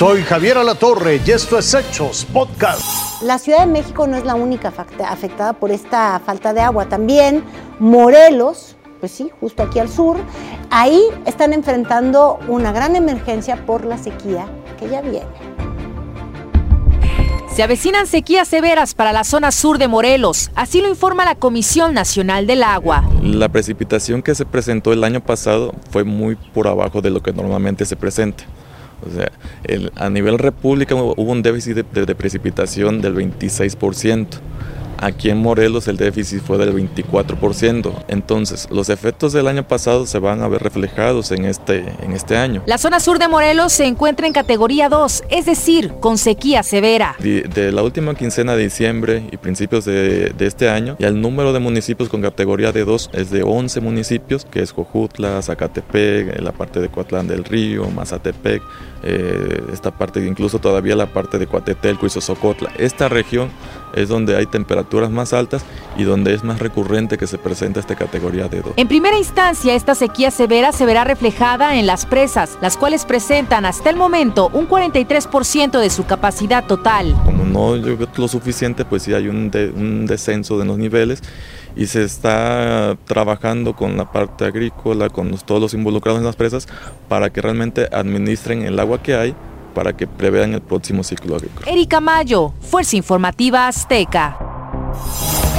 Soy Javier Alatorre y esto es Hechos Podcast. La Ciudad de México no es la única afectada por esta falta de agua. También Morelos, pues sí, justo aquí al sur, ahí están enfrentando una gran emergencia por la sequía que ya viene. Se avecinan sequías severas para la zona sur de Morelos, así lo informa la Comisión Nacional del Agua. La precipitación que se presentó el año pasado fue muy por abajo de lo que normalmente se presenta. O sea, a nivel república hubo un déficit de, de precipitación del 26%. Aquí en Morelos el déficit fue del 24%. Entonces, los efectos del año pasado se van a ver reflejados en este, en este año. La zona sur de Morelos se encuentra en categoría 2, es decir, con sequía severa. De, la última quincena de diciembre y principios de, este año, ya el número de municipios con categoría de 2 es de 11 municipios, que es Jojutla, Zacatepec, la parte de Coatlán del Río, Mazatepec, eh, esta parte, incluso todavía la parte de Coatetelco y Sosocotla. Esta región es donde hay temperaturas más altas y donde es más recurrente que se presenta esta categoría de 2. En primera instancia, esta sequía severa se verá reflejada en las presas, las cuales presentan hasta el momento un 43% de su capacidad total. Como no llueve lo suficiente, pues sí hay un, un descenso de los niveles y se está trabajando con la parte agrícola, con todos los involucrados en las presas, para que realmente administren el agua que hay para que prevean el próximo ciclo agrícola. Erika Mayo, Fuerza Informativa Azteca.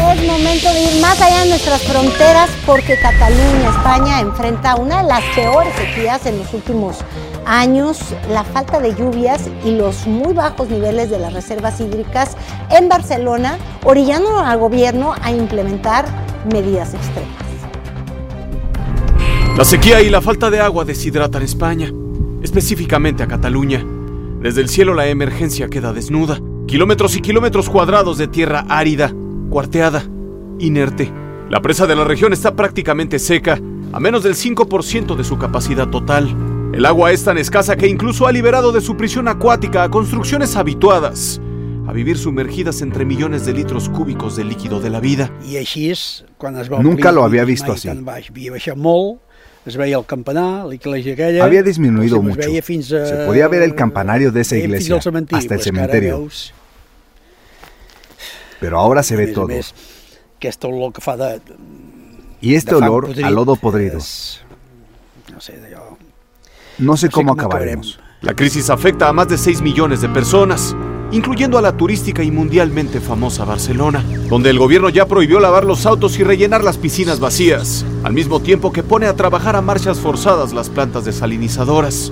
Es momento de ir más allá de nuestras fronteras porque Cataluña, España, enfrenta una de las peores sequías en los últimos años. La falta de lluvias y los muy bajos niveles de las reservas hídricas en Barcelona, orillando al gobierno a implementar medidas extremas. La sequía y la falta de agua deshidratan España, específicamente a Cataluña. Desde el cielo la emergencia queda desnuda. Kilómetros y kilómetros cuadrados de tierra árida, cuarteada, inerte. La presa de la región está prácticamente seca, a menos del 5% de su capacidad total. El agua es tan escasa que incluso ha liberado de su prisión acuática a construcciones habituadas a vivir sumergidas entre millones de litros cúbicos de líquido de la vida. Nunca lo había visto así. Había disminuido mucho. Se podía ver el campanario de esa iglesia hasta el cementerio. Pero ahora se ve todo. Y este olor a lodo podrido. No sé cómo acabaremos. La crisis afecta a más de 6 millones de personas incluyendo a la turística y mundialmente famosa Barcelona, donde el gobierno ya prohibió lavar los autos y rellenar las piscinas vacías, al mismo tiempo que pone a trabajar a marchas forzadas las plantas desalinizadoras.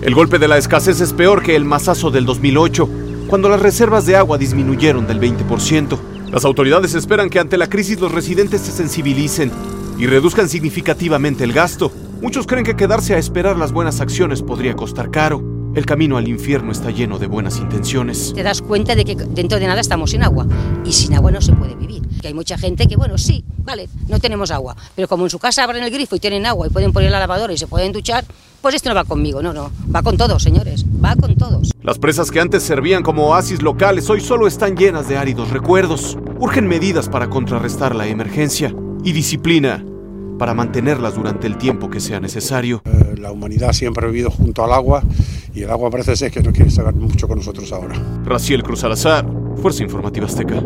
El golpe de la escasez es peor que el masazo del 2008, cuando las reservas de agua disminuyeron del 20%. Las autoridades esperan que ante la crisis los residentes se sensibilicen y reduzcan significativamente el gasto. Muchos creen que quedarse a esperar las buenas acciones podría costar caro. El camino al infierno está lleno de buenas intenciones. Te das cuenta de que dentro de nada estamos sin agua y sin agua no se puede vivir. Que hay mucha gente que, bueno, sí, vale, no tenemos agua, pero como en su casa abren el grifo y tienen agua y pueden poner la lavadora y se pueden duchar, pues esto no va conmigo, no, no, va con todos, señores, va con todos. Las presas que antes servían como oasis locales hoy solo están llenas de áridos recuerdos. Urgen medidas para contrarrestar la emergencia y disciplina para mantenerlas durante el tiempo que sea necesario. Eh, la humanidad siempre ha vivido junto al agua y el agua parece ser que no quiere saber mucho con nosotros ahora. Raciel Cruz Alazar, Fuerza Informativa Azteca.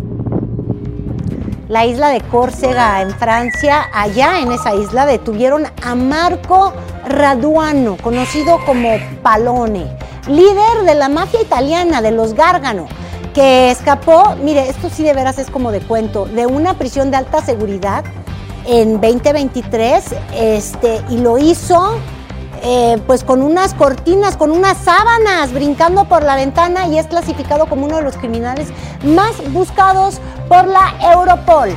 La isla de Córcega en Francia, allá en esa isla detuvieron a Marco Raduano, conocido como Palone, líder de la mafia italiana de los Gárgano que escapó, mire, esto sí de veras es como de cuento, de una prisión de alta seguridad en 2023 este, y lo hizo eh, pues con unas cortinas, con unas sábanas, brincando por la ventana y es clasificado como uno de los criminales más buscados por la Europol.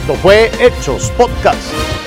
Esto fue Hechos Podcast.